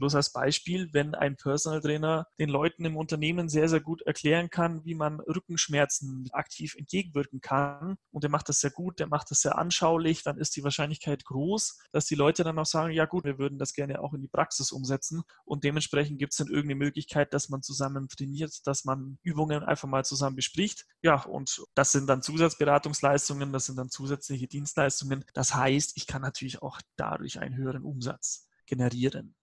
Bloß als Beispiel, wenn ein Personal Trainer den Leuten im Unternehmen sehr, sehr gut erklären kann, wie man Rückenschmerzen aktiv entgegenwirken kann und der macht das sehr gut, der macht das sehr anschaulich, dann ist die Wahrscheinlichkeit groß, dass die Leute dann auch sagen, ja gut, wir würden das gerne auch in die Praxis umsetzen und dementsprechend gibt es dann irgendeine Möglichkeit, dass man zusammen trainiert, dass man Übungen einfach mal zusammen bespricht. Ja, und das sind dann Zusatzberatungsleistungen, das sind dann zusätzliche Dienstleistungen. Das heißt, ich kann natürlich auch dadurch einen höheren Umsatz generieren.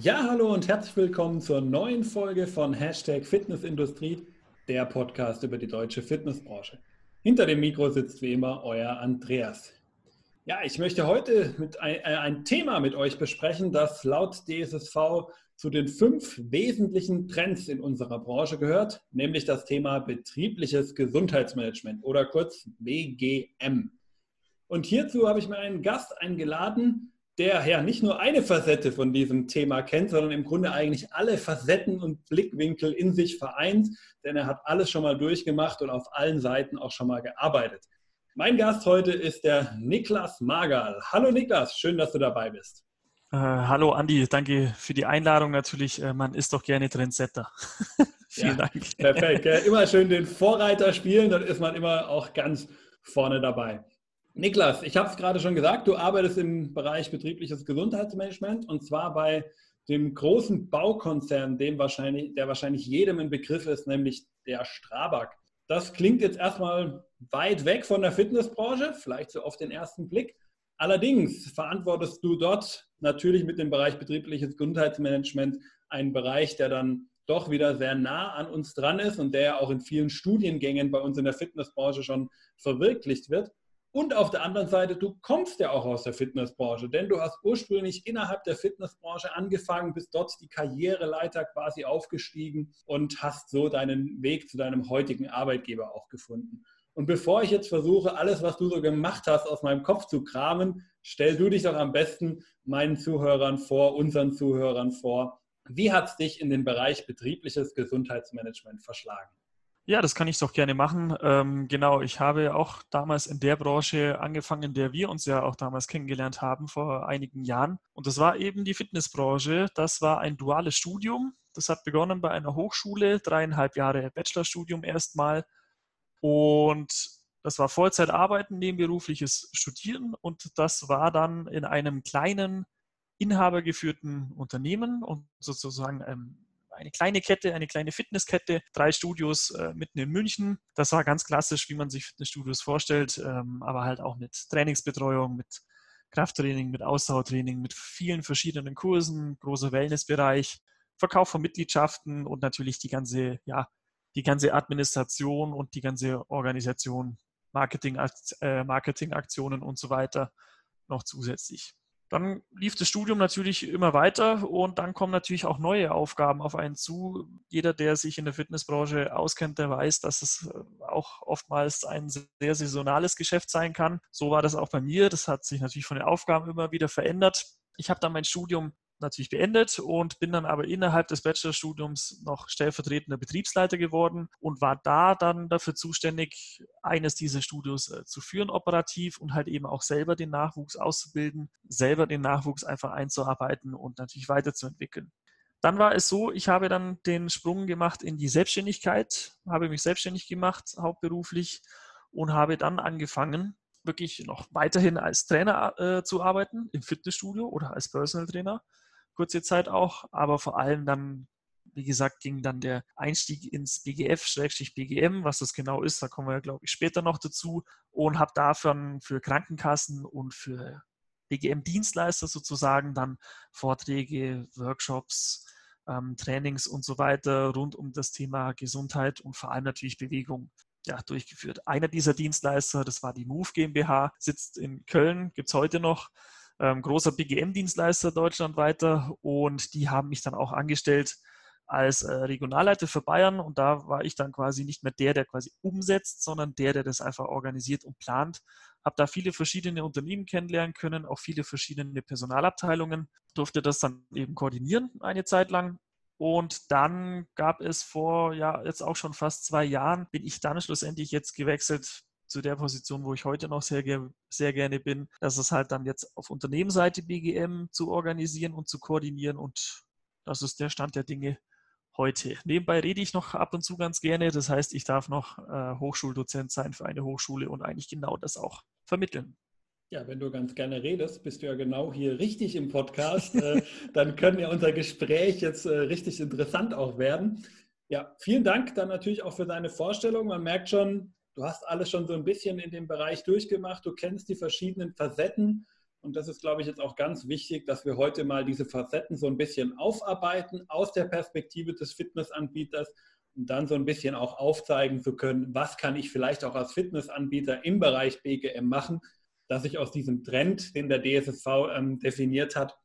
Ja, hallo und herzlich willkommen zur neuen Folge von Hashtag Fitnessindustrie, der Podcast über die deutsche Fitnessbranche. Hinter dem Mikro sitzt wie immer euer Andreas. Ja, ich möchte heute ein, äh, ein Thema mit euch besprechen, das laut DSSV zu den fünf wesentlichen Trends in unserer Branche gehört, nämlich das Thema betriebliches Gesundheitsmanagement oder kurz BGM. Und hierzu habe ich mir einen Gast eingeladen, der ja nicht nur eine Facette von diesem Thema kennt, sondern im Grunde eigentlich alle Facetten und Blickwinkel in sich vereint, denn er hat alles schon mal durchgemacht und auf allen Seiten auch schon mal gearbeitet. Mein Gast heute ist der Niklas Magal. Hallo Niklas, schön, dass du dabei bist. Äh, hallo Andi, danke für die Einladung natürlich. Äh, man ist doch gerne Trendsetter. Vielen ja, Dank. Perfekt. Ja, immer schön den Vorreiter spielen, dann ist man immer auch ganz vorne dabei. Niklas, ich habe es gerade schon gesagt, du arbeitest im Bereich betriebliches Gesundheitsmanagement und zwar bei dem großen Baukonzern, dem wahrscheinlich, der wahrscheinlich jedem ein Begriff ist, nämlich der Strabag. Das klingt jetzt erstmal weit weg von der Fitnessbranche, vielleicht so auf den ersten Blick. Allerdings verantwortest du dort natürlich mit dem Bereich betriebliches Gesundheitsmanagement einen Bereich, der dann doch wieder sehr nah an uns dran ist und der ja auch in vielen Studiengängen bei uns in der Fitnessbranche schon verwirklicht wird. Und auf der anderen Seite, du kommst ja auch aus der Fitnessbranche, denn du hast ursprünglich innerhalb der Fitnessbranche angefangen, bist dort die Karriereleiter quasi aufgestiegen und hast so deinen Weg zu deinem heutigen Arbeitgeber auch gefunden. Und bevor ich jetzt versuche, alles, was du so gemacht hast, aus meinem Kopf zu kramen, stell du dich doch am besten meinen Zuhörern vor, unseren Zuhörern vor. Wie hat es dich in den Bereich betriebliches Gesundheitsmanagement verschlagen? Ja, das kann ich doch gerne machen. Ähm, genau, ich habe auch damals in der Branche angefangen, in der wir uns ja auch damals kennengelernt haben, vor einigen Jahren. Und das war eben die Fitnessbranche. Das war ein duales Studium. Das hat begonnen bei einer Hochschule, dreieinhalb Jahre Bachelorstudium erstmal. Und das war Vollzeitarbeiten, nebenberufliches Studieren. Und das war dann in einem kleinen, inhabergeführten Unternehmen und sozusagen einem eine kleine Kette, eine kleine Fitnesskette, drei Studios äh, mitten in München. Das war ganz klassisch, wie man sich Fitnessstudios vorstellt, ähm, aber halt auch mit Trainingsbetreuung, mit Krafttraining, mit Ausdauertraining, mit vielen verschiedenen Kursen, großer Wellnessbereich, Verkauf von Mitgliedschaften und natürlich die ganze, ja, die ganze Administration und die ganze Organisation, Marketing, äh, Marketingaktionen und so weiter noch zusätzlich. Dann lief das Studium natürlich immer weiter und dann kommen natürlich auch neue Aufgaben auf einen zu. Jeder, der sich in der Fitnessbranche auskennt, der weiß, dass es äh, auch oftmals ein sehr saisonales Geschäft sein kann. So war das auch bei mir. Das hat sich natürlich von den Aufgaben immer wieder verändert. Ich habe dann mein Studium natürlich beendet und bin dann aber innerhalb des Bachelorstudiums noch stellvertretender Betriebsleiter geworden und war da dann dafür zuständig, eines dieser Studios äh, zu führen operativ und halt eben auch selber den Nachwuchs auszubilden, selber den Nachwuchs einfach einzuarbeiten und natürlich weiterzuentwickeln. Dann war es so, ich habe dann den Sprung gemacht in die Selbstständigkeit, habe mich selbstständig gemacht, hauptberuflich und habe dann angefangen, wirklich noch weiterhin als Trainer äh, zu arbeiten im Fitnessstudio oder als Personal Trainer kurze Zeit auch, aber vor allem dann, wie gesagt, ging dann der Einstieg ins BGF-BGM, was das genau ist, da kommen wir, glaube ich, später noch dazu und habe dafür für Krankenkassen und für BGM-Dienstleister sozusagen dann Vorträge, Workshops, ähm, Trainings und so weiter rund um das Thema Gesundheit und vor allem natürlich Bewegung ja, durchgeführt. Einer dieser Dienstleister, das war die Move GmbH, sitzt in Köln, gibt es heute noch ähm, großer BGM-Dienstleister deutschlandweiter und die haben mich dann auch angestellt als äh, Regionalleiter für Bayern. Und da war ich dann quasi nicht mehr der, der quasi umsetzt, sondern der, der das einfach organisiert und plant. Habe da viele verschiedene Unternehmen kennenlernen können, auch viele verschiedene Personalabteilungen, durfte das dann eben koordinieren eine Zeit lang. Und dann gab es vor, ja, jetzt auch schon fast zwei Jahren, bin ich dann schlussendlich jetzt gewechselt zu der Position, wo ich heute noch sehr, sehr gerne bin, dass es halt dann jetzt auf Unternehmensseite BGM zu organisieren und zu koordinieren und das ist der Stand der Dinge heute. Nebenbei rede ich noch ab und zu ganz gerne. Das heißt, ich darf noch äh, Hochschuldozent sein für eine Hochschule und eigentlich genau das auch vermitteln. Ja, wenn du ganz gerne redest, bist du ja genau hier richtig im Podcast. äh, dann können ja unser Gespräch jetzt äh, richtig interessant auch werden. Ja, vielen Dank dann natürlich auch für deine Vorstellung. Man merkt schon, du hast alles schon so ein bisschen in dem Bereich durchgemacht. Du kennst die verschiedenen Facetten und das ist, glaube ich, jetzt auch ganz wichtig, dass wir heute mal diese Facetten so ein bisschen aufarbeiten aus der Perspektive des Fitnessanbieters und dann so ein bisschen auch aufzeigen zu können, was kann ich vielleicht auch als Fitnessanbieter im Bereich BGM machen, dass ich aus diesem Trend, den der DSSV ähm, definiert hat,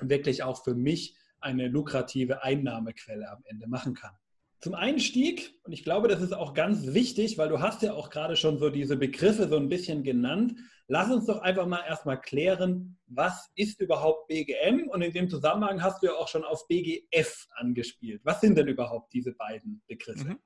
wirklich auch für mich eine lukrative Einnahmequelle am Ende machen kann. Zum Einstieg, und ich glaube, das ist auch ganz wichtig, weil du hast ja auch gerade schon so diese Begriffe so ein bisschen genannt, Lass uns doch einfach mal erstmal klären, was ist überhaupt BGM? Und in dem Zusammenhang hast du ja auch schon auf BGF angespielt. Was sind denn überhaupt diese beiden Begriffe? Mhm.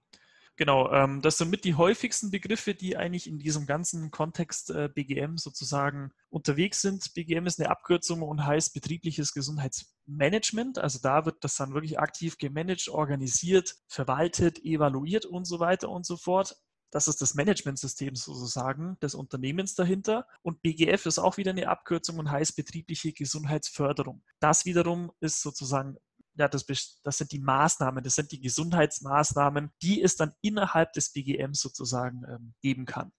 Genau, ähm, das sind mit die häufigsten Begriffe, die eigentlich in diesem ganzen Kontext äh, BGM sozusagen unterwegs sind. BGM ist eine Abkürzung und heißt betriebliches Gesundheitsmanagement. Also da wird das dann wirklich aktiv gemanagt, organisiert, verwaltet, evaluiert und so weiter und so fort. Das ist das Managementsystem sozusagen des Unternehmens dahinter. Und BGF ist auch wieder eine Abkürzung und heißt betriebliche Gesundheitsförderung. Das wiederum ist sozusagen ja, das, das, sind die Maßnahmen, das sind die Gesundheitsmaßnahmen, die es dann innerhalb des BGM sozusagen ähm, geben kann.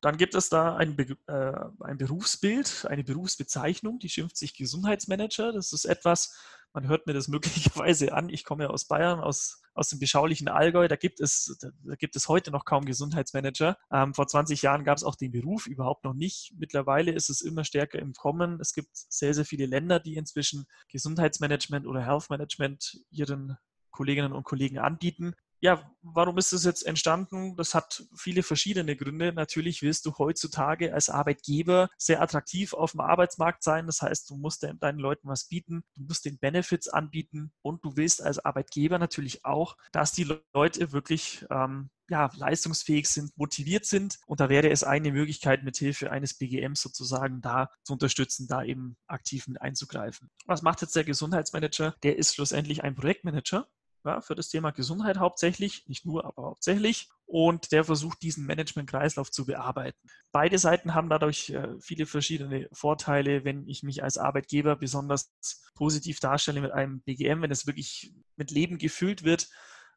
Dann gibt es da ein, Be äh, ein Berufsbild, eine Berufsbezeichnung, die schimpft sich Gesundheitsmanager. Das ist etwas, man hört mir das möglicherweise an. Ich komme ja aus Bayern, aus, aus dem beschaulichen Allgäu. Da gibt es, da gibt es heute noch kaum Gesundheitsmanager. Ähm, vor 20 Jahren gab es auch den Beruf überhaupt noch nicht. Mittlerweile ist es immer stärker im Kommen. Es gibt sehr, sehr viele Länder, die inzwischen Gesundheitsmanagement oder Health Management ihren Kolleginnen und Kollegen anbieten ja, warum ist das jetzt entstanden? Das hat viele verschiedene Gründe. Natürlich willst du heutzutage als Arbeitgeber sehr attraktiv auf dem Arbeitsmarkt sein. Das heißt, du musst deinen Leuten was bieten, du musst den Benefits anbieten und du willst als Arbeitgeber natürlich auch, dass die Leute wirklich ähm, ja, leistungsfähig sind, motiviert sind. Und da wäre es eine Möglichkeit, mit Hilfe eines BGMs sozusagen da zu unterstützen, da eben aktiv mit einzugreifen. Was macht jetzt der Gesundheitsmanager? Der ist schlussendlich ein Projektmanager ja, für das Thema Gesundheit hauptsächlich, nicht nur, aber hauptsächlich. Und der versucht, diesen Management-Kreislauf zu bearbeiten. Beide Seiten haben dadurch äh, viele verschiedene Vorteile, wenn ich mich als Arbeitgeber besonders positiv darstelle mit einem BGM, wenn es wirklich mit Leben gefüllt wird,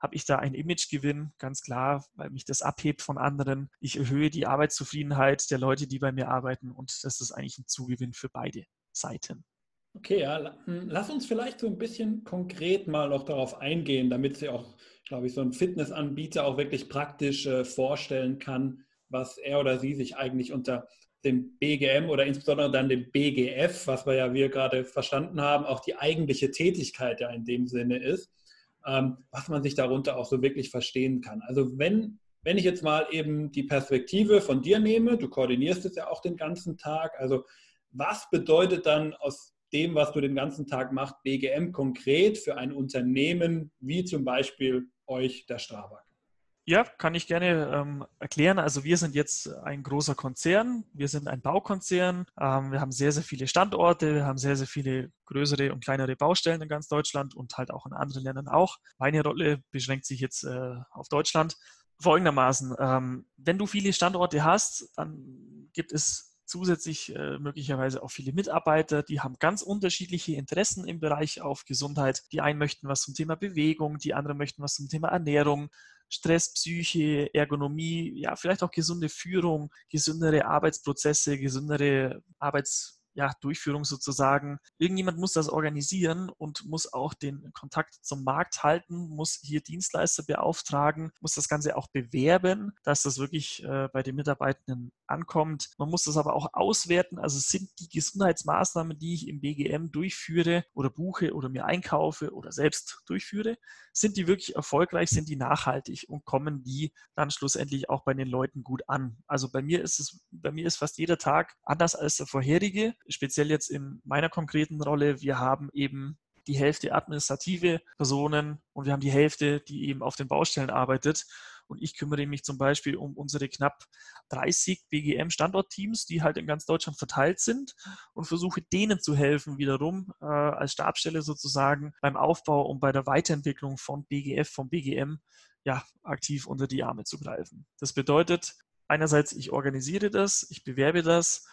habe ich da einen Imagegewinn, ganz klar, weil mich das abhebt von anderen. Ich erhöhe die Arbeitszufriedenheit der Leute, die bei mir arbeiten und das ist eigentlich ein Zugewinn für beide Seiten. Okay, ja, hm, lass uns vielleicht so ein bisschen konkret mal noch darauf eingehen, damit sie auch, glaube ich, so ein Fitnessanbieter auch wirklich praktisch äh, vorstellen kann, was er oder sie sich eigentlich unter dem BGM oder insbesondere dann dem BGF, was wir ja wir gerade verstanden haben, auch die eigentliche Tätigkeit ja in dem Sinne ist, ähm, was man sich darunter auch so wirklich verstehen kann. Also wenn, wenn ich jetzt mal eben die Perspektive von dir nehme, du koordinierst es ja auch den ganzen Tag, also was bedeutet dann aus dem, was du den ganzen Tag machst, BGM konkret für ein Unternehmen wie zum Beispiel euch, der Strabag? Ja, kann ich gerne ähm, erklären. Also wir sind jetzt ein großer Konzern. Wir sind ein Baukonzern. Ähm, wir haben sehr, sehr viele Standorte. Wir haben sehr, sehr viele größere und kleinere Baustellen in ganz Deutschland und halt auch in anderen Ländern auch. Meine Rolle beschränkt sich jetzt äh, auf Deutschland. Folgendermaßen, ähm, wenn du viele Standorte hast, dann gibt es zusätzlich äh, möglicherweise auch viele Mitarbeiter, die haben ganz unterschiedliche Interessen im Bereich auf Gesundheit. Die einen möchten was zum Thema Bewegung, die anderen möchten was zum Thema Ernährung, Stress, Psyche, Ergonomie, ja, vielleicht auch gesunde Führung, gesündere Arbeitsprozesse, gesündere Arbeits ja, Durchführung sozusagen. Irgendjemand muss das organisieren und muss auch den Kontakt zum Markt halten, muss hier Dienstleister beauftragen, muss das Ganze auch bewerben, dass das wirklich äh, bei den Mitarbeitenden ankommt. Man muss das aber auch auswerten. Also sind die Gesundheitsmaßnahmen, die ich im BGM durchführe oder buche oder mir einkaufe oder selbst durchführe, sind die wirklich erfolgreich, sind die nachhaltig und kommen die dann schlussendlich auch bei den Leuten gut an. Also bei mir ist es, bei mir ist fast jeder Tag anders als der vorherige speziell jetzt in meiner konkreten Rolle, wir haben eben die Hälfte administrative Personen und wir haben die Hälfte, die eben auf den Baustellen arbeitet. Und ich kümmere mich zum Beispiel um unsere knapp 30 BGM-Standortteams, die halt in ganz Deutschland verteilt sind und versuche denen zu helfen, wiederum äh, als Stabstelle sozusagen beim Aufbau und bei der Weiterentwicklung von BGF, vom BGM, ja, aktiv unter die Arme zu greifen. Das bedeutet, einerseits, ich organisiere das, ich bewerbe das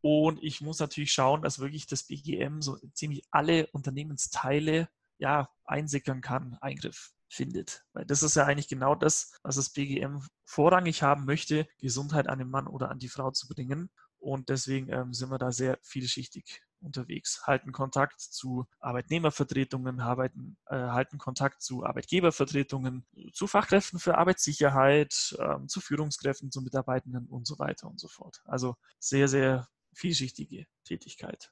und ich muss natürlich schauen, dass wirklich das BGM so ziemlich alle Unternehmensteile ja, einsickern kann, Eingriff findet. Weil das ist ja eigentlich genau das, was das BGM vorrangig haben möchte, Gesundheit an den Mann oder an die Frau zu bringen. Und deswegen ähm, sind wir da sehr vielschichtig unterwegs, halten Kontakt zu Arbeitnehmervertretungen, arbeiten, äh, halten Kontakt zu Arbeitgebervertretungen, zu Fachkräften für Arbeitssicherheit, ähm, zu Führungskräften, zu Mitarbeitenden und so weiter und so fort. Also sehr, sehr vielschichtige Tätigkeit.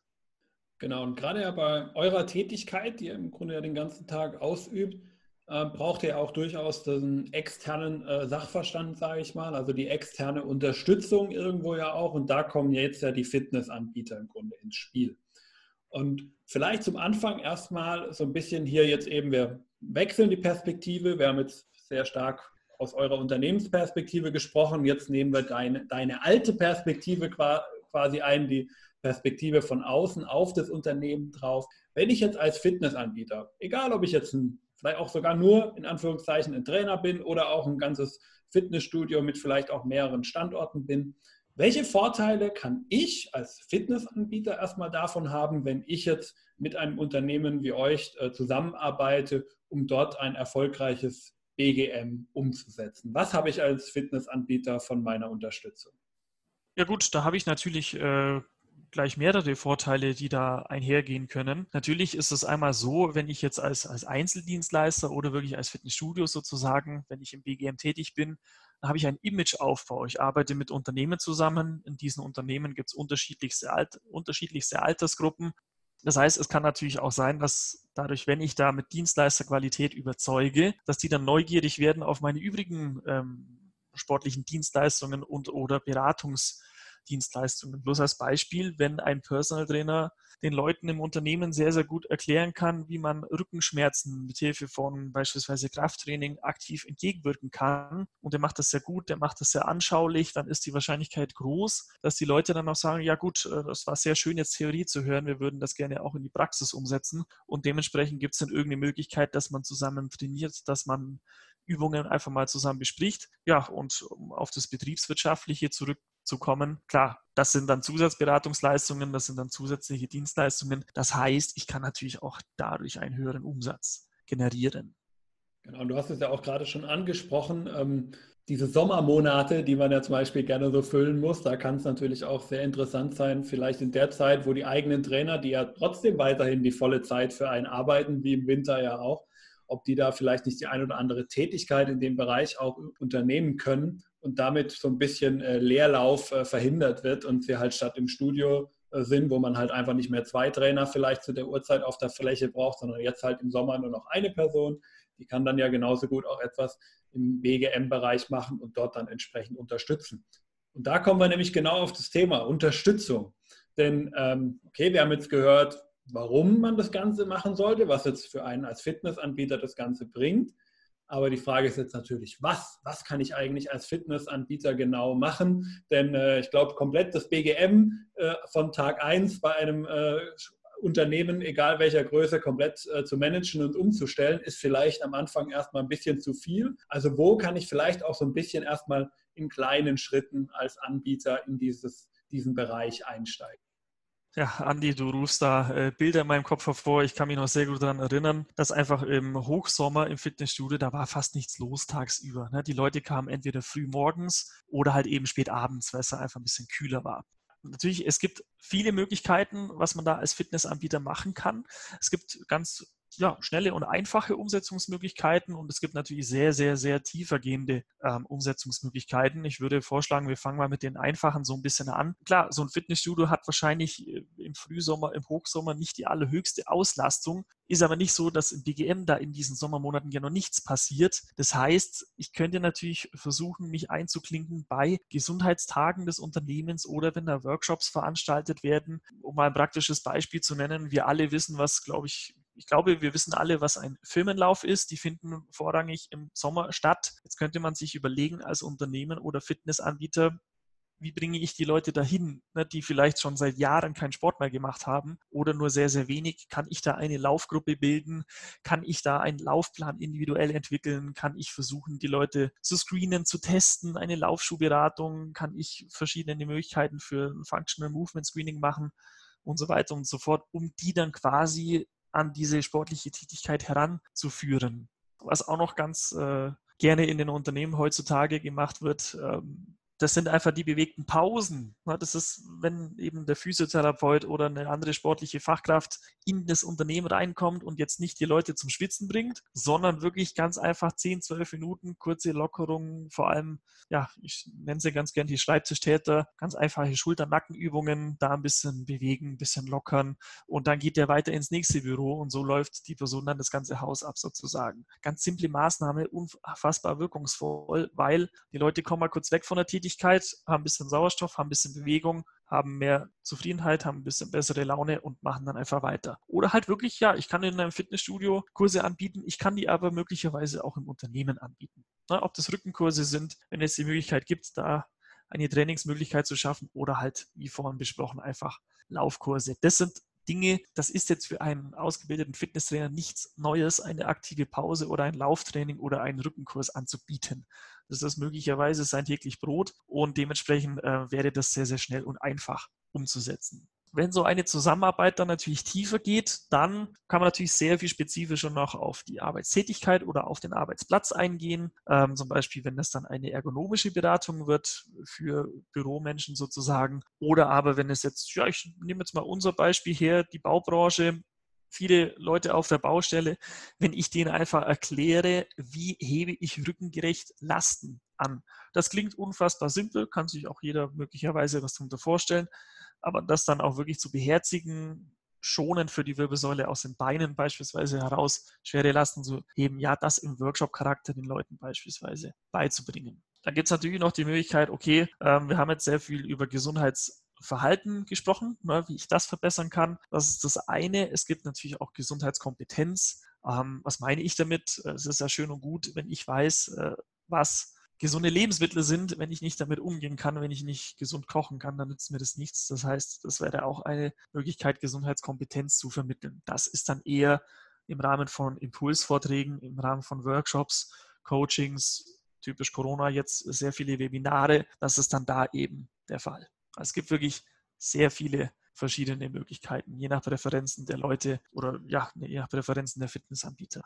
Genau, und gerade ja bei eurer Tätigkeit, die ihr im Grunde ja den ganzen Tag ausübt, äh, braucht ihr auch durchaus diesen externen äh, Sachverstand, sage ich mal, also die externe Unterstützung irgendwo ja auch. Und da kommen jetzt ja die Fitnessanbieter im Grunde ins Spiel. Und vielleicht zum Anfang erstmal so ein bisschen hier jetzt eben, wir wechseln die Perspektive. Wir haben jetzt sehr stark aus eurer Unternehmensperspektive gesprochen. Jetzt nehmen wir deine, deine alte Perspektive quasi ein, die Perspektive von außen auf das Unternehmen drauf. Wenn ich jetzt als Fitnessanbieter, egal ob ich jetzt ein, vielleicht auch sogar nur in Anführungszeichen ein Trainer bin oder auch ein ganzes Fitnessstudio mit vielleicht auch mehreren Standorten bin, welche Vorteile kann ich als Fitnessanbieter erstmal davon haben, wenn ich jetzt mit einem Unternehmen wie euch äh, zusammenarbeite, um dort ein erfolgreiches BGM umzusetzen? Was habe ich als Fitnessanbieter von meiner Unterstützung? Ja gut, da habe ich natürlich äh, gleich mehrere Vorteile, die da einhergehen können. Natürlich ist es einmal so, wenn ich jetzt als, als Einzeldienstleister oder wirklich als Fitnessstudio sozusagen, wenn ich im BGM tätig bin, dann habe ich einen Imageaufbau. Ich arbeite mit Unternehmen zusammen. In diesen Unternehmen gibt es unterschiedlichste, Alt unterschiedlichste Altersgruppen. Das heißt, es kann natürlich auch sein, dass dadurch, wenn ich da mit Dienstleisterqualität überzeuge, dass die dann neugierig werden auf meine übrigen ähm, sportlichen Dienstleistungen und oder Beratungs- Dienstleistungen. Bloß als Beispiel, wenn ein Personal Trainer den Leuten im Unternehmen sehr, sehr gut erklären kann, wie man Rückenschmerzen mit Hilfe von beispielsweise Krafttraining aktiv entgegenwirken kann und der macht das sehr gut, der macht das sehr anschaulich, dann ist die Wahrscheinlichkeit groß, dass die Leute dann auch sagen, ja gut, äh, das war sehr schön jetzt Theorie zu hören, wir würden das gerne auch in die Praxis umsetzen und dementsprechend gibt es dann irgendeine Möglichkeit, dass man zusammen trainiert, dass man Übungen einfach mal zusammen bespricht. Ja, und um auf das Betriebswirtschaftliche zurück zu kommen. Klar, das sind dann Zusatzberatungsleistungen, das sind dann zusätzliche Dienstleistungen. Das heißt, ich kann natürlich auch dadurch einen höheren Umsatz generieren. Genau, und du hast es ja auch gerade schon angesprochen. Ähm, diese Sommermonate, die man ja zum Beispiel gerne so füllen muss, da kann es natürlich auch sehr interessant sein, vielleicht in der Zeit, wo die eigenen Trainer, die ja trotzdem weiterhin die volle Zeit für einen arbeiten, wie im Winter ja auch, ob die da vielleicht nicht die ein oder andere Tätigkeit in dem Bereich auch unternehmen können und damit so ein bisschen äh, Leerlauf äh, verhindert wird und sie halt statt im Studio äh, sind, wo man halt einfach nicht mehr zwei Trainer vielleicht zu der Uhrzeit auf der Fläche braucht, sondern jetzt halt im Sommer nur noch eine Person. Die kann dann ja genauso gut auch etwas im BGM-Bereich machen und dort dann entsprechend unterstützen. Und da kommen wir nämlich genau auf das Thema Unterstützung. Denn, ähm, okay, wir haben jetzt gehört, warum man das Ganze machen sollte, was jetzt für einen als Fitnessanbieter das Ganze bringt. Aber die Frage ist jetzt natürlich, was? Was kann ich eigentlich als Fitnessanbieter genau machen? Denn äh, ich glaube, komplett das BGM äh, von Tag 1 bei einem äh, Unternehmen, egal welcher Größe, komplett äh, zu managen und umzustellen, ist vielleicht am Anfang erstmal ein bisschen zu viel. Also wo kann ich vielleicht auch so ein bisschen erstmal in kleinen Schritten als Anbieter in dieses, diesen Bereich einsteigen? Ja, Andi, du rufst da äh, Bilder in meinem Kopf hervor. Ich kann mich noch sehr gut daran erinnern, dass einfach im Hochsommer im Fitnessstudio, da war fast nichts los tagsüber. Ne? Die Leute kamen entweder früh morgens oder halt eben spät abends, weil es da einfach ein bisschen kühler war. Natürlich, es gibt viele Möglichkeiten, was man da als Fitnessanbieter machen kann. Es gibt ganz ja, schnelle und einfache Umsetzungsmöglichkeiten und es gibt natürlich sehr, sehr, sehr tiefergehende ähm, Umsetzungsmöglichkeiten. Ich würde vorschlagen, wir fangen mal mit den einfachen so ein bisschen an. Klar, so ein Fitnessstudio hat wahrscheinlich äh, im Frühsommer, im Hochsommer nicht die allerhöchste Auslastung, ist aber nicht so, dass im BGM da in diesen Sommermonaten ja noch nichts passiert. Das heißt, ich könnte natürlich versuchen, mich einzuklinken bei Gesundheitstagen des Unternehmens oder wenn da Workshops veranstaltet werden. Um mal ein praktisches Beispiel zu nennen, wir alle wissen, was, glaube ich, ich glaube, wir wissen alle, was ein Firmenlauf ist. Die finden vorrangig im Sommer statt. Jetzt könnte man sich überlegen als Unternehmen oder Fitnessanbieter, wie bringe ich die Leute dahin, ne, die vielleicht schon seit Jahren keinen Sport mehr gemacht haben oder nur sehr, sehr wenig? Kann ich da eine Laufgruppe bilden? Kann ich da einen Laufplan individuell entwickeln? Kann ich versuchen, die Leute zu screenen, zu testen? Eine Laufschuhberatung? Kann ich verschiedene Möglichkeiten für ein Functional Movement Screening machen? Und so weiter und so fort, um die dann quasi an diese sportliche Tätigkeit heranzuführen. Was auch noch ganz äh, gerne in den Unternehmen heutzutage gemacht wird, ähm, das sind einfach die bewegten Pausen. Das ist, wenn eben der Physiotherapeut oder eine andere sportliche Fachkraft in das Unternehmen reinkommt und jetzt nicht die Leute zum Schwitzen bringt, sondern wirklich ganz einfach 10, 12 Minuten, kurze Lockerungen, vor allem, ja, ich nenne sie ganz gern die Schreibtischtäter, ganz einfache Schulter-Nackenübungen, da ein bisschen bewegen, ein bisschen lockern und dann geht der weiter ins nächste Büro und so läuft die Person dann das ganze Haus ab sozusagen. Ganz simple Maßnahme, unfassbar wirkungsvoll, weil die Leute kommen mal kurz weg von der Tätigkeit, Tätigkeit, haben ein bisschen Sauerstoff, haben ein bisschen Bewegung, haben mehr Zufriedenheit, haben ein bisschen bessere Laune und machen dann einfach weiter. Oder halt wirklich, ja, ich kann in einem Fitnessstudio Kurse anbieten, ich kann die aber möglicherweise auch im Unternehmen anbieten. Na, ob das Rückenkurse sind, wenn es die Möglichkeit gibt, da eine Trainingsmöglichkeit zu schaffen oder halt, wie vorhin besprochen, einfach Laufkurse. Das sind Dinge, das ist jetzt für einen ausgebildeten Fitnesstrainer nichts Neues, eine aktive Pause oder ein Lauftraining oder einen Rückenkurs anzubieten. Das ist möglicherweise sein täglich Brot und dementsprechend äh, wäre das sehr, sehr schnell und einfach umzusetzen. Wenn so eine Zusammenarbeit dann natürlich tiefer geht, dann kann man natürlich sehr viel spezifischer noch auf die Arbeitstätigkeit oder auf den Arbeitsplatz eingehen. Ähm, zum Beispiel, wenn das dann eine ergonomische Beratung wird für Büromenschen sozusagen. Oder aber wenn es jetzt, ja, ich nehme jetzt mal unser Beispiel her, die Baubranche, viele Leute auf der Baustelle, wenn ich denen einfach erkläre, wie hebe ich rückengerecht Lasten an. Das klingt unfassbar simpel, kann sich auch jeder möglicherweise was darunter vorstellen aber das dann auch wirklich zu beherzigen, schonend für die Wirbelsäule aus den Beinen beispielsweise heraus schwere Lasten zu heben, ja, das im Workshop-Charakter den Leuten beispielsweise beizubringen. Dann gibt es natürlich noch die Möglichkeit, okay, ähm, wir haben jetzt sehr viel über Gesundheitsverhalten gesprochen, ne, wie ich das verbessern kann. Das ist das eine. Es gibt natürlich auch Gesundheitskompetenz. Ähm, was meine ich damit? Es ist ja schön und gut, wenn ich weiß, äh, was gesunde Lebensmittel sind, wenn ich nicht damit umgehen kann, wenn ich nicht gesund kochen kann, dann nützt mir das nichts. Das heißt, das wäre auch eine Möglichkeit, Gesundheitskompetenz zu vermitteln. Das ist dann eher im Rahmen von Impulsvorträgen, im Rahmen von Workshops, Coachings, typisch Corona jetzt sehr viele Webinare. Das ist dann da eben der Fall. Also es gibt wirklich sehr viele verschiedene Möglichkeiten, je nach Präferenzen der Leute oder ja, je nach Präferenzen der Fitnessanbieter.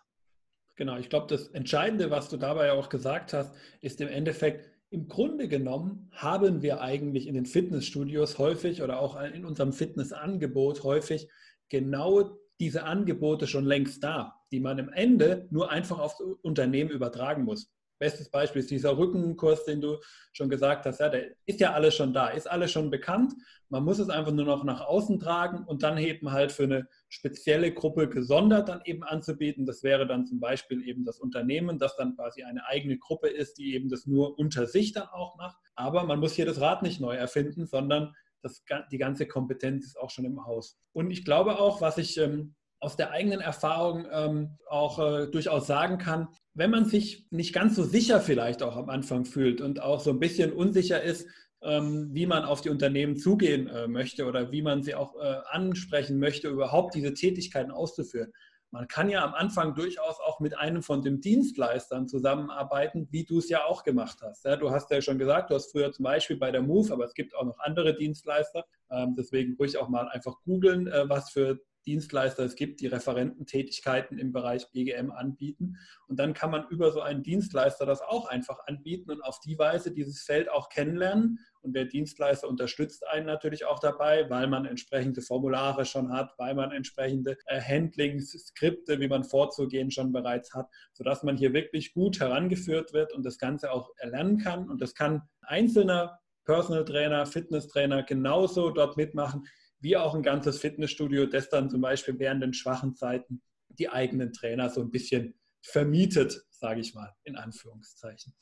Genau, ich glaube, das Entscheidende, was du dabei auch gesagt hast, ist im Endeffekt, im Grunde genommen haben wir eigentlich in den Fitnessstudios häufig oder auch in unserem Fitnessangebot häufig genau diese Angebote schon längst da, die man im Ende nur einfach aufs Unternehmen übertragen muss. Bestes Beispiel ist dieser Rückenkurs, den du schon gesagt hast. Ja, der ist ja alles schon da, ist alles schon bekannt. Man muss es einfach nur noch nach außen tragen und dann eben halt für eine spezielle Gruppe gesondert dann eben anzubieten. Das wäre dann zum Beispiel eben das Unternehmen, das dann quasi eine eigene Gruppe ist, die eben das nur unter sich dann auch macht. Aber man muss hier das Rad nicht neu erfinden, sondern das, die ganze Kompetenz ist auch schon im Haus. Und ich glaube auch, was ich ähm, aus der eigenen Erfahrung ähm, auch äh, durchaus sagen kann, wenn man sich nicht ganz so sicher vielleicht auch am Anfang fühlt und auch so ein bisschen unsicher ist, ähm, wie man auf die Unternehmen zugehen äh, möchte oder wie man sie auch äh, ansprechen möchte, überhaupt diese Tätigkeiten auszuführen. Man kann ja am Anfang durchaus auch mit einem von den Dienstleistern zusammenarbeiten, wie du es ja auch gemacht hast. Du hast ja schon gesagt, du hast früher zum Beispiel bei der Move, aber es gibt auch noch andere Dienstleister. Ähm, deswegen ruhig auch mal einfach googeln, äh, was für Dienstleister es gibt, die Referententätigkeiten im Bereich BGM anbieten. Und dann kann man über so einen Dienstleister das auch einfach anbieten und auf die Weise dieses Feld auch kennenlernen. Und der Dienstleister unterstützt einen natürlich auch dabei, weil man entsprechende Formulare schon hat, weil man entsprechende äh, Handlingsskripte, wie man vorzugehen, schon bereits hat, sodass man hier wirklich gut herangeführt wird und das Ganze auch erlernen kann. Und das kann einzelner Personal Trainer, Fitness Trainer genauso dort mitmachen, wie auch ein ganzes Fitnessstudio, das dann zum Beispiel während den schwachen Zeiten die eigenen Trainer so ein bisschen vermietet, sage ich mal, in Anführungszeichen.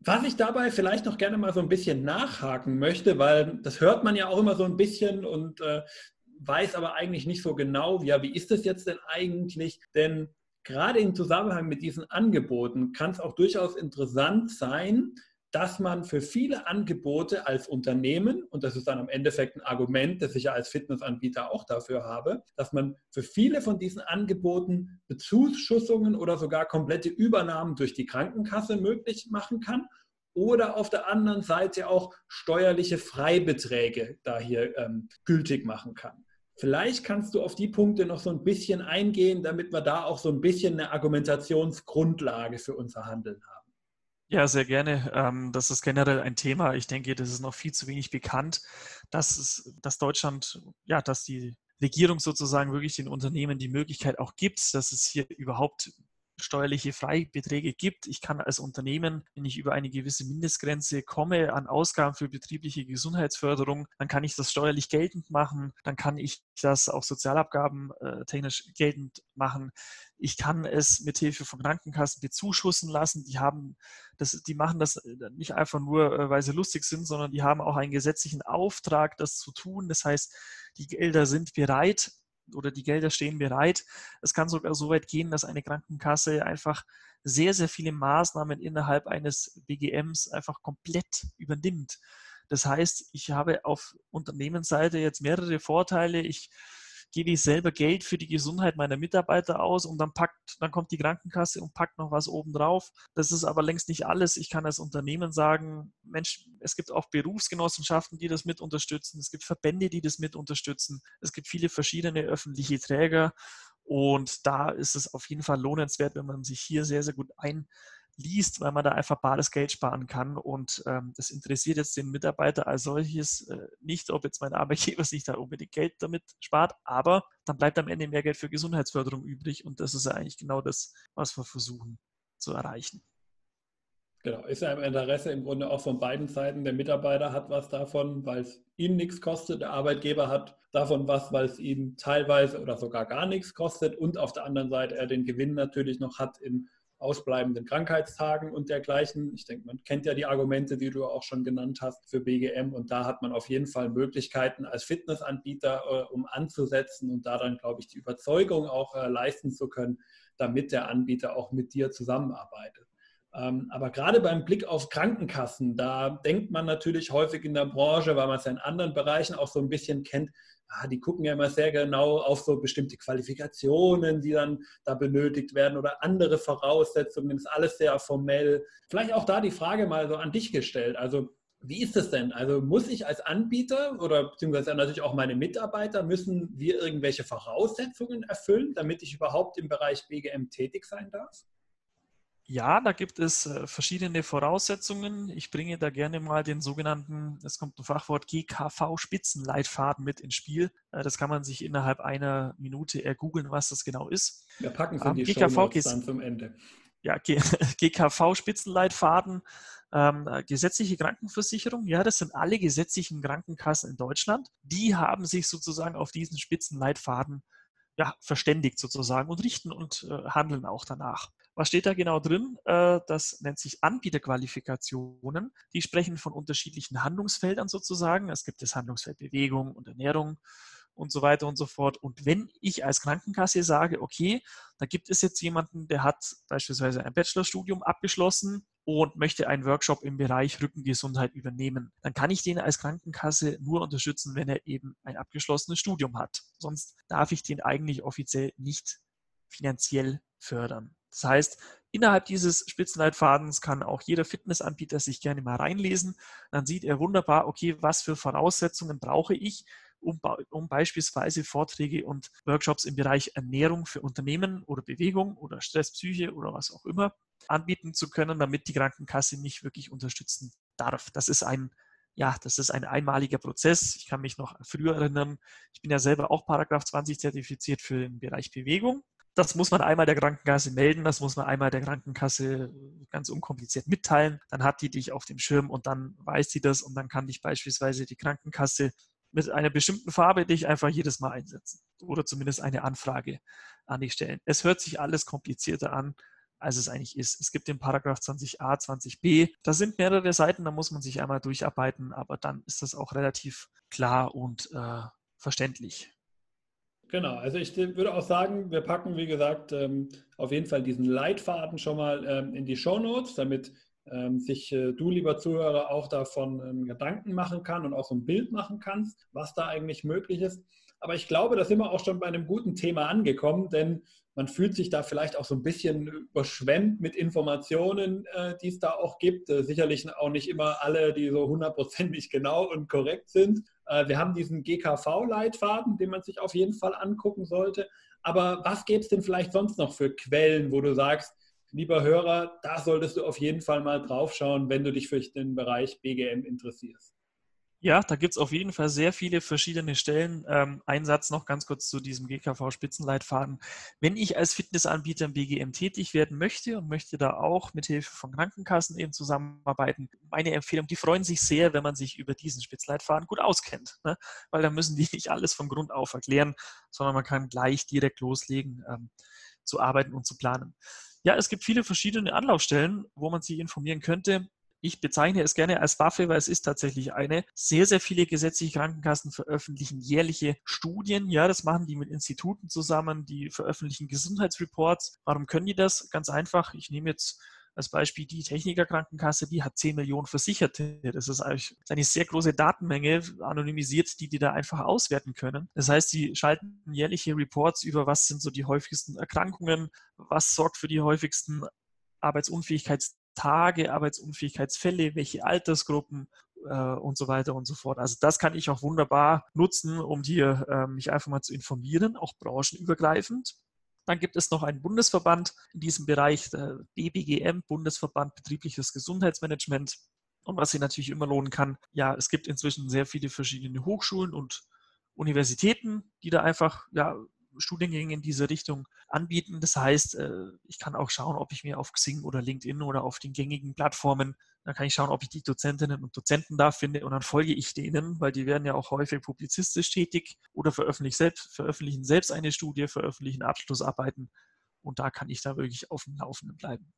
Was ich dabei vielleicht noch gerne mal so ein bisschen nachhaken möchte, weil das hört man ja auch immer so ein bisschen und äh, weiß aber eigentlich nicht so genau, ja, wie ist das jetzt denn eigentlich? Denn gerade im Zusammenhang mit diesen Angeboten kann es auch durchaus interessant sein, dass man für viele Angebote als Unternehmen, und das ist dann am Endeffekt ein Argument, das ich ja als Fitnessanbieter auch dafür habe, dass man für viele von diesen Angeboten Bezuschussungen oder sogar komplette Übernahmen durch die Krankenkasse möglich machen kann oder auf der anderen Seite auch steuerliche Freibeträge da hier ähm, gültig machen kann. Vielleicht kannst du auf die Punkte noch so ein bisschen eingehen, damit wir da auch so ein bisschen eine Argumentationsgrundlage für unser Handeln haben. Ja, sehr gerne. Ähm, das ist generell ein Thema. Ich denke, das ist noch viel zu wenig bekannt, dass, es, dass Deutschland, ja, dass die Regierung sozusagen wirklich den Unternehmen die Möglichkeit auch gibt, dass es hier überhaupt steuerliche Freibeträge gibt. Ich kann als Unternehmen, wenn ich über eine gewisse Mindestgrenze komme an Ausgaben für betriebliche Gesundheitsförderung, dann kann ich das steuerlich geltend machen, dann kann ich das auch Sozialabgaben äh, technisch geltend machen. Ich kann es mit Hilfe von Krankenkassen bezuschussen lassen. Die haben das, die machen das äh, nicht einfach nur, äh, weil sie lustig sind, sondern die haben auch einen gesetzlichen Auftrag, das zu tun. Das heißt, die Gelder sind bereit, oder die Gelder stehen bereit. Es kann sogar so weit gehen, dass eine Krankenkasse einfach sehr, sehr viele Maßnahmen innerhalb eines BGMs einfach komplett übernimmt. Das heißt, ich habe auf Unternehmensseite jetzt mehrere Vorteile. Ich gebe ich selber Geld für die Gesundheit meiner Mitarbeiter aus und dann packt, dann kommt die Krankenkasse und packt noch was oben drauf. Das ist aber längst nicht alles. Ich kann als Unternehmen sagen, Mensch, es gibt auch Berufsgenossenschaften, die das mit unterstützen. Es gibt Verbände, die das mit unterstützen. Es gibt viele verschiedene öffentliche Träger. Und da ist es auf jeden Fall lohnenswert, wenn man sich hier sehr, sehr gut ein, liest, weil man da einfach bares Geld sparen kann. Und ähm, das interessiert jetzt den Mitarbeiter als solches äh, nicht, ob jetzt mein Arbeitgeber sich da unbedingt Geld damit spart, aber dann bleibt am Ende mehr Geld für Gesundheitsförderung übrig. Und das ist ja eigentlich genau das, was wir versuchen zu erreichen. Genau, ist ja im Interesse im Grunde auch von beiden Seiten. Der Mitarbeiter hat was davon, weil es ihm nichts kostet. Der Arbeitgeber hat davon was, weil es ihm teilweise oder sogar gar nichts kostet. Und auf der anderen Seite er den Gewinn natürlich noch hat in ausbleibenden Krankheitstagen und dergleichen. Ich denke, man kennt ja die Argumente, die du auch schon genannt hast für BGM und da hat man auf jeden Fall Möglichkeiten als Fitnessanbieter, äh, um anzusetzen und da dann, glaube ich, die Überzeugung auch äh, leisten zu können, damit der Anbieter auch mit dir zusammenarbeitet. Ähm, aber gerade beim Blick auf Krankenkassen, da denkt man natürlich häufig in der Branche, weil man es ja in anderen Bereichen auch so ein bisschen kennt, ah, die gucken ja immer sehr genau auf so bestimmte Qualifikationen, die dann da benötigt werden oder andere Voraussetzungen. Das ist alles sehr formell. Vielleicht auch da die Frage mal so an dich gestellt. Also wie ist das denn? Also muss ich als Anbieter oder beziehungsweise natürlich auch meine Mitarbeiter, müssen wir irgendwelche Voraussetzungen erfüllen, damit ich überhaupt im Bereich BGM tätig sein darf? Ja, da gibt es äh, verschiedene Voraussetzungen. Ich bringe da gerne mal den sogenannten, es kommt ein Fachwort GKV-Spitzenleitfaden mit ins Spiel. Äh, das kann man sich innerhalb einer Minute ergoogeln, was das genau ist. Wir packen es in die GKV dann zum Ende. Ja, GKV-Spitzenleitfaden, ähm, gesetzliche Krankenversicherung. Ja, das sind alle gesetzlichen Krankenkassen in Deutschland. Die haben sich sozusagen auf diesen Spitzenleitfaden ja, verständigt sozusagen und richten und äh, handeln auch danach. Was steht da genau drin? Äh, das nennt sich Anbieterqualifikationen. Die sprechen von unterschiedlichen Handlungsfeldern sozusagen. Es gibt das Handlungsfeld Bewegung und Ernährung und so weiter und so fort. Und wenn ich als Krankenkasse sage, okay, da gibt es jetzt jemanden, der hat beispielsweise ein Bachelorstudium abgeschlossen und möchte einen Workshop im Bereich Rückengesundheit übernehmen, dann kann ich den als Krankenkasse nur unterstützen, wenn er eben ein abgeschlossenes Studium hat. Sonst darf ich den eigentlich offiziell nicht finanziell fördern. Das heißt, innerhalb dieses Spitzenleitfadens kann auch jeder Fitnessanbieter sich gerne mal reinlesen. Dann sieht er wunderbar, okay, was für Voraussetzungen brauche ich, um, um, beispielsweise Vorträge und Workshops im Bereich Ernährung für Unternehmen oder Bewegung oder Stresspsyche oder was auch immer anbieten zu können, damit die Krankenkasse mich wirklich unterstützen darf. Das ist ein ja, das ist ein einmaliger Prozess. Ich kann mich noch früher erinnern, ich bin ja selber auch Paragraph 20 zertifiziert für den Bereich Bewegung das muss man einmal der Krankenkasse melden, das muss man einmal der Krankenkasse ganz unkompliziert mitteilen. Dann hat die dich auf dem Schirm und dann weiß sie das und dann kann dich beispielsweise die Krankenkasse mit einer bestimmten Farbe dich einfach jedes Mal einsetzen oder zumindest eine Anfrage an dich stellen. Es hört sich alles komplizierter an, als es eigentlich ist. Es gibt den Paragraph 20a, 20b. Da sind mehrere Seiten, da muss man sich einmal durcharbeiten, aber dann ist das auch relativ klar und äh, verständlich. Genau, also ich würde auch sagen, wir packen, wie gesagt, ähm, auf jeden Fall diesen Leitfaden schon mal ähm, in die Show Notes, damit ähm, sich äh, du, lieber Zuhörer, auch davon Gedanken machen kann und auch so ein Bild machen kannst, was da eigentlich möglich ist. Aber ich glaube, da sind wir auch schon bei einem guten Thema angekommen, denn man fühlt sich da vielleicht auch so ein bisschen überschwemmt mit Informationen, äh, die es da auch gibt. Äh, sicherlich auch nicht immer alle, die so hundertprozentig genau und korrekt sind. Äh, wir haben diesen GKV-Leitfaden, den man sich auf jeden Fall angucken sollte. Aber was gäbe es denn vielleicht sonst noch für Quellen, wo du sagst, lieber Hörer, da solltest du auf jeden Fall mal draufschauen, wenn du dich für den Bereich BGM interessierst? Ja, da gibt es auf jeden Fall sehr viele verschiedene Stellen. Ähm, ein Satz noch ganz kurz zu diesem GKV-Spitzenleitfaden. Wenn ich als Fitnessanbieter im BGM tätig werden möchte und möchte da auch mit Hilfe von Krankenkassen eben zusammenarbeiten, meine Empfehlung, die freuen sich sehr, wenn man sich über diesen Spitzenleitfaden gut auskennt. Ne? Weil da müssen die nicht alles von Grund auf erklären, sondern man kann gleich direkt loslegen ähm, zu arbeiten und zu planen. Ja, es gibt viele verschiedene Anlaufstellen, wo man sich informieren könnte. Ich bezeichne es gerne als Waffe, weil es ist tatsächlich eine. Sehr, sehr viele gesetzliche Krankenkassen veröffentlichen jährliche Studien. Ja, das machen die mit Instituten zusammen, die veröffentlichen Gesundheitsreports. Warum können die das? Ganz einfach. Ich nehme jetzt als Beispiel die Technikerkrankenkasse, die hat 10 Millionen Versicherte. Das ist eigentlich eine sehr große Datenmenge, anonymisiert, die die da einfach auswerten können. Das heißt, sie schalten jährliche Reports über, was sind so die häufigsten Erkrankungen, was sorgt für die häufigsten Arbeitsunfähigkeits Tage, Arbeitsunfähigkeitsfälle, welche Altersgruppen äh, und so weiter und so fort. Also das kann ich auch wunderbar nutzen, um hier äh, mich einfach mal zu informieren, auch branchenübergreifend. Dann gibt es noch einen Bundesverband in diesem Bereich, der BBGM, Bundesverband Betriebliches Gesundheitsmanagement. Und was sich natürlich immer lohnen kann, ja, es gibt inzwischen sehr viele verschiedene Hochschulen und Universitäten, die da einfach ja, Studiengänge in diese Richtung anbieten. Das heißt, äh, ich kann auch schauen, ob ich mir auf Xing oder LinkedIn oder auf den gängigen Plattformen, dann kann ich schauen, ob ich die Dozentinnen und Dozenten da finde und dann folge ich denen, weil die werden ja auch häufig publizistisch tätig oder veröffentlichen selbst, veröffentlichen selbst eine Studie, veröffentlichen Abschlussarbeiten und da kann ich da wirklich auf dem Laufenden bleiben.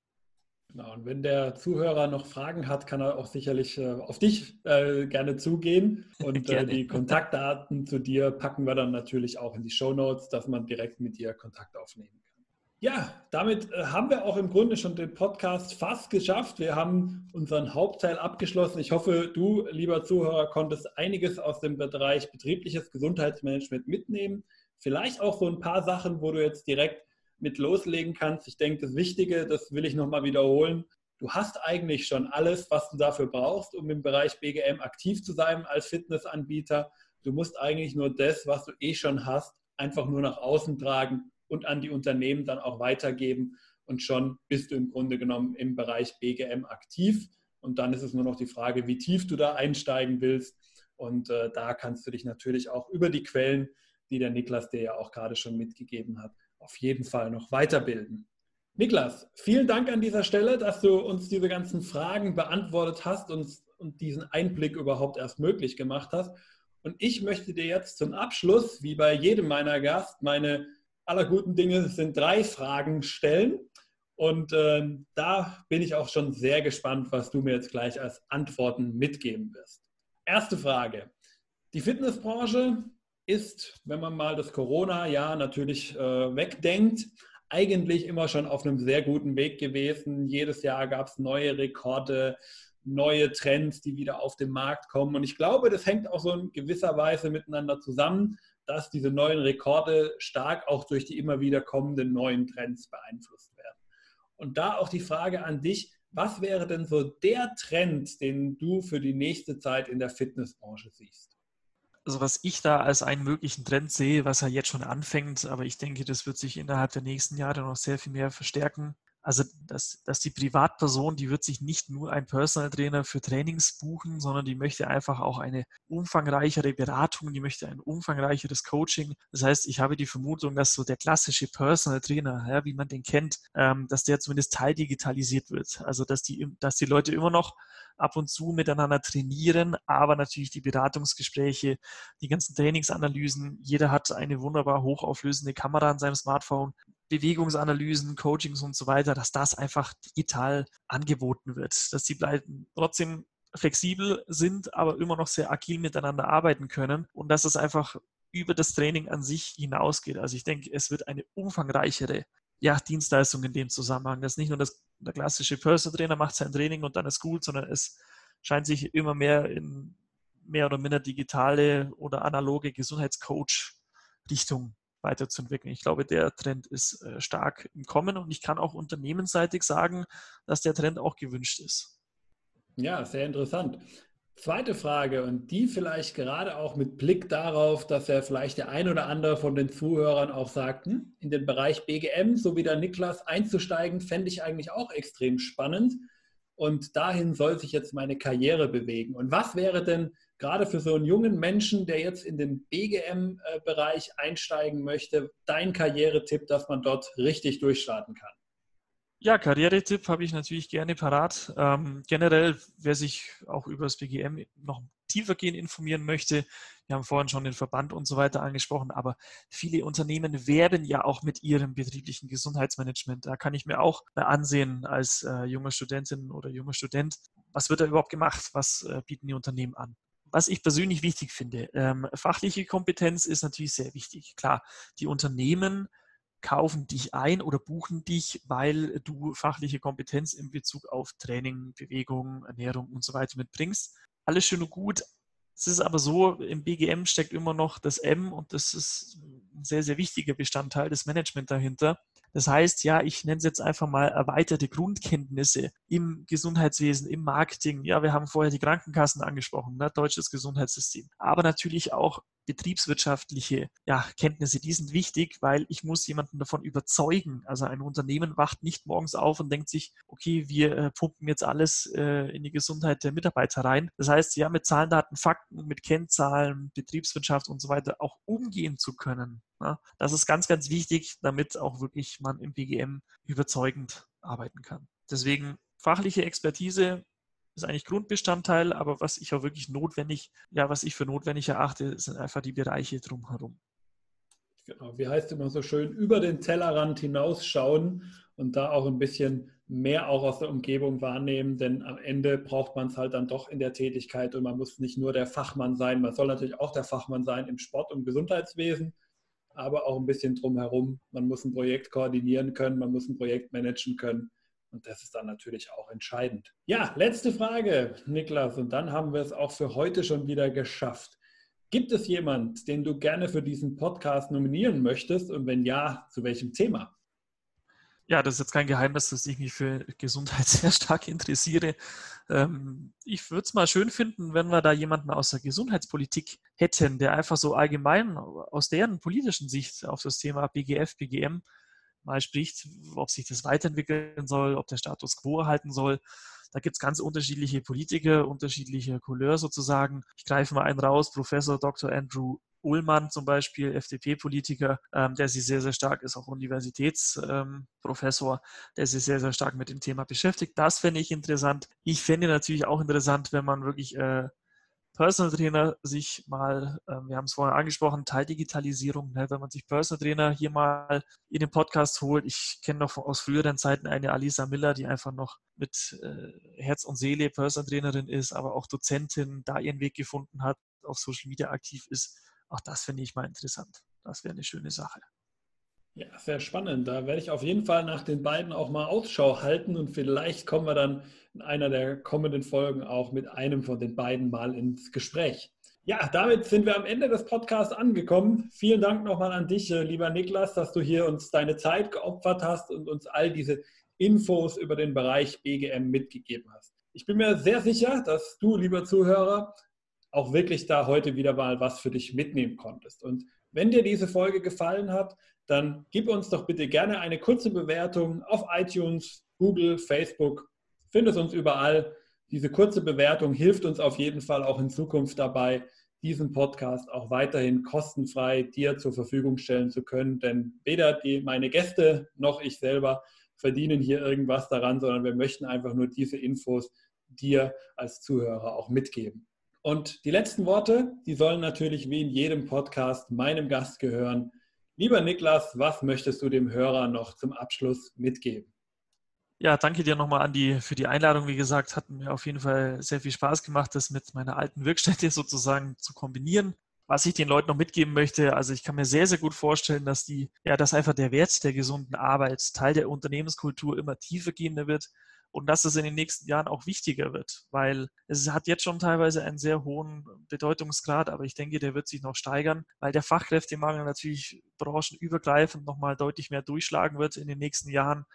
Genau, und wenn der Zuhörer noch Fragen hat, kann er auch sicherlich äh, auf dich äh, gerne zugehen. Und äh, die Kontaktdaten zu dir packen wir dann natürlich auch in die Show Notes, dass man direkt mit dir Kontakt aufnehmen kann. Ja, damit äh, haben wir auch im Grunde schon den Podcast fast geschafft. Wir haben unseren Hauptteil abgeschlossen. Ich hoffe, du, lieber Zuhörer, konntest einiges aus dem Bereich betriebliches Gesundheitsmanagement mitnehmen. Vielleicht auch so ein paar Sachen, wo du jetzt direkt mit loslegen kannst. Ich denke, das Wichtige, das will ich nochmal wiederholen, du hast eigentlich schon alles, was du dafür brauchst, um im Bereich BGM aktiv zu sein als Fitnessanbieter. Du musst eigentlich nur das, was du eh schon hast, einfach nur nach außen tragen und an die Unternehmen dann auch weitergeben. Und schon bist du im Grunde genommen im Bereich BGM aktiv. Und dann ist es nur noch die Frage, wie tief du da einsteigen willst. Und äh, da kannst du dich natürlich auch über die Quellen, die der Niklas dir ja auch gerade schon mitgegeben hat, auf jeden Fall noch weiterbilden. Niklas, vielen Dank an dieser Stelle, dass du uns diese ganzen Fragen beantwortet hast und, und diesen Einblick überhaupt erst möglich gemacht hast. Und ich möchte dir jetzt zum Abschluss, wie bei jedem meiner Gast, meine aller guten Dinge sind drei Fragen stellen. Und äh, da bin ich auch schon sehr gespannt, was du mir jetzt gleich als Antworten mitgeben wirst. Erste Frage. Die Fitnessbranche ist, wenn man mal das Corona-Jahr natürlich äh, wegdenkt, eigentlich immer schon auf einem sehr guten Weg gewesen. Jedes Jahr gab es neue Rekorde, neue Trends, die wieder auf den Markt kommen. Und ich glaube, das hängt auch so in gewisser Weise miteinander zusammen, dass diese neuen Rekorde stark auch durch die immer wieder kommenden neuen Trends beeinflusst werden. Und da auch die Frage an dich, was wäre denn so der Trend, den du für die nächste Zeit in der Fitnessbranche siehst? Also was ich da als einen möglichen Trend sehe, was ja jetzt schon anfängt, aber ich denke, das wird sich innerhalb der nächsten Jahre noch sehr viel mehr verstärken. Also, dass, dass die Privatperson, die wird sich nicht nur ein Personal Trainer für Trainings buchen, sondern die möchte einfach auch eine umfangreichere Beratung, die möchte ein umfangreicheres Coaching. Das heißt, ich habe die Vermutung, dass so der klassische Personal Trainer, ja, wie man den kennt, ähm, dass der zumindest teildigitalisiert wird. Also, dass die, dass die Leute immer noch ab und zu miteinander trainieren, aber natürlich die Beratungsgespräche, die ganzen Trainingsanalysen. Jeder hat eine wunderbar hochauflösende Kamera an seinem Smartphone. Bewegungsanalysen, Coachings und so weiter, dass das einfach digital angeboten wird, dass die bleiben trotzdem flexibel sind, aber immer noch sehr agil miteinander arbeiten können und dass es einfach über das Training an sich hinausgeht. Also ich denke, es wird eine umfangreichere ja, Dienstleistung in dem Zusammenhang. Das ist nicht nur das, der klassische Personal Trainer macht sein Training und dann ist gut, sondern es scheint sich immer mehr in mehr oder minder digitale oder analoge Gesundheitscoach-Richtung weiterzuentwickeln. Ich glaube, der Trend ist äh, stark im Kommen und ich kann auch unternehmensseitig sagen, dass der Trend auch gewünscht ist. Ja, sehr interessant. Zweite Frage und die vielleicht gerade auch mit Blick darauf, dass ja vielleicht der ein oder andere von den Zuhörern auch sagt, hm, in den Bereich BGM, so wie der Niklas einzusteigen, fände ich eigentlich auch extrem spannend. Und dahin soll sich jetzt meine Karriere bewegen. Und was wäre denn gerade für so einen jungen Menschen, der jetzt in den BGM-Bereich einsteigen möchte, dein Karrieretipp, dass man dort richtig durchstarten kann? Ja, Karrieretipp habe ich natürlich gerne parat. Ähm, generell, wer sich auch über das BGM noch tiefergehend informieren möchte, wir haben vorhin schon den Verband und so weiter angesprochen, aber viele Unternehmen werben ja auch mit ihrem betrieblichen Gesundheitsmanagement. Da kann ich mir auch ansehen als äh, junge Studentin oder junger Student, was wird da überhaupt gemacht, was äh, bieten die Unternehmen an. Was ich persönlich wichtig finde, ähm, fachliche Kompetenz ist natürlich sehr wichtig. Klar, die Unternehmen kaufen dich ein oder buchen dich, weil du fachliche Kompetenz in Bezug auf Training, Bewegung, Ernährung und so weiter mitbringst. Alles schön und gut. Es ist aber so, im BGM steckt immer noch das M und das ist ein sehr, sehr wichtiger Bestandteil des Management dahinter. Das heißt, ja, ich nenne es jetzt einfach mal erweiterte Grundkenntnisse im Gesundheitswesen, im Marketing. Ja, wir haben vorher die Krankenkassen angesprochen, ne, deutsches Gesundheitssystem. Aber natürlich auch betriebswirtschaftliche ja, Kenntnisse, die sind wichtig, weil ich muss jemanden davon überzeugen. Also ein Unternehmen wacht nicht morgens auf und denkt sich, okay, wir äh, pumpen jetzt alles äh, in die Gesundheit der Mitarbeiter rein. Das heißt, ja, mit Zahlen, Daten, Fakten, mit Kennzahlen, Betriebswirtschaft und so weiter auch umgehen zu können. Ne? Das ist ganz, ganz wichtig, damit auch wirklich man im BGM überzeugend arbeiten kann. Deswegen fachliche Expertise ist eigentlich Grundbestandteil, aber was ich auch wirklich notwendig, ja, was ich für notwendig erachte, sind einfach die Bereiche drumherum. Genau, wie heißt immer so schön, über den Tellerrand hinausschauen und da auch ein bisschen mehr auch aus der Umgebung wahrnehmen, denn am Ende braucht man es halt dann doch in der Tätigkeit und man muss nicht nur der Fachmann sein, man soll natürlich auch der Fachmann sein im Sport- und Gesundheitswesen, aber auch ein bisschen drumherum. Man muss ein Projekt koordinieren können, man muss ein Projekt managen können und das ist dann natürlich auch entscheidend. Ja, letzte Frage, Niklas. Und dann haben wir es auch für heute schon wieder geschafft. Gibt es jemand, den du gerne für diesen Podcast nominieren möchtest? Und wenn ja, zu welchem Thema? Ja, das ist jetzt kein Geheimnis, dass ich mich für Gesundheit sehr stark interessiere. Ähm, ich würde es mal schön finden, wenn wir da jemanden aus der Gesundheitspolitik hätten, der einfach so allgemein aus deren politischen Sicht auf das Thema BGF, BGM mal spricht, ob sich das weiterentwickeln soll, ob der Status quo erhalten soll. Da gibt es ganz unterschiedliche Politiker, unterschiedliche Couleur sozusagen. Ich greife mal einen raus, Professor Dr. Andrew Ullmann zum Beispiel, FDP-Politiker, ähm, der sich sehr, sehr stark ist, auch Universitätsprofessor, ähm, der sich sehr, sehr stark mit dem Thema beschäftigt. Das fände ich interessant. Ich fände natürlich auch interessant, wenn man wirklich äh, Personal Trainer sich mal, ähm, wir haben es vorhin angesprochen, Teildigitalisierung, ne, wenn man sich Personal Trainer hier mal in den Podcast holt. Ich kenne noch aus früheren Zeiten eine Alisa Miller, die einfach noch mit äh, Herz und Seele Personal Trainerin ist, aber auch Dozentin, da ihren Weg gefunden hat, auf Social Media aktiv ist. Auch das finde ich mal interessant. Das wäre eine schöne Sache. Ja, sehr spannend. Da werde ich auf jeden Fall nach den beiden auch mal Ausschau halten und vielleicht kommen wir dann in einer der kommenden Folgen auch mit einem von den beiden mal ins Gespräch. Ja, damit sind wir am Ende des Podcasts angekommen. Vielen Dank nochmal an dich, äh, lieber Niklas, dass du hier uns deine Zeit geopfert hast und uns all diese Infos über den Bereich BGM mitgegeben hast. Ich bin mir sehr sicher, dass du, lieber Zuhörer, auch wirklich da heute wieder mal was für dich mitnehmen konntest. Und wenn dir diese Folge gefallen hat, dann gib uns doch bitte gerne eine kurze Bewertung auf iTunes, Google, Facebook. Findest uns überall. Diese kurze Bewertung hilft uns auf jeden Fall auch in Zukunft dabei, diesen Podcast auch weiterhin kostenfrei dir zur Verfügung stellen zu können. Denn weder die, meine Gäste noch ich selber verdienen hier irgendwas daran, sondern wir möchten einfach nur diese Infos dir als Zuhörer auch mitgeben. Und die letzten Worte, die sollen natürlich wie in jedem Podcast meinem Gast gehören. Lieber Niklas, was möchtest du dem Hörer noch zum Abschluss mitgeben? Ja, danke dir nochmal, Andi, für die Einladung. Wie gesagt, hat mir auf jeden Fall sehr viel Spaß gemacht, das mit meiner alten Wirkstätte sozusagen zu kombinieren. was ich den Leuten noch mitgeben möchte, also ich kann mir sehr, sehr gut vorstellen, dass die, ja, dass einfach der Wert der gesunden Arbeit Teil der Unternehmenskultur immer tiefer gehender wird und dass es in den nächsten Jahren auch wichtiger wird, weil es hat jetzt schon teilweise einen sehr hohen Bedeutungsgrad, aber ich denke, der wird sich noch steigern, weil der Fachkräftemangel natürlich branchenübergreifend nochmal deutlich mehr durchschlagen wird in den nächsten Jahren.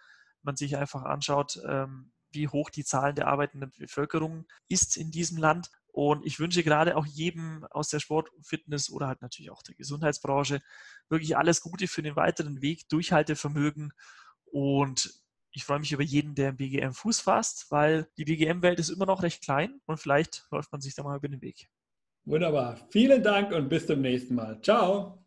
Man sich einfach anschaut, ähm, wie hoch die Zahlen der arbeitenden Bevölkerung ist in diesem Land. Und ich wünsche gerade auch jedem aus der Sport-, Fitness- oder halt natürlich auch der Gesundheitsbranche wirklich alles Gute für den weiteren Weg, Durchhaltevermögen. Und ich freue mich über jeden, der im BGM Fuß fasst, weil die BGM-Welt ist immer noch recht klein und vielleicht läuft man sich da mal über den Weg. Wunderbar. Vielen Dank und bis zum nächsten Mal. Ciao.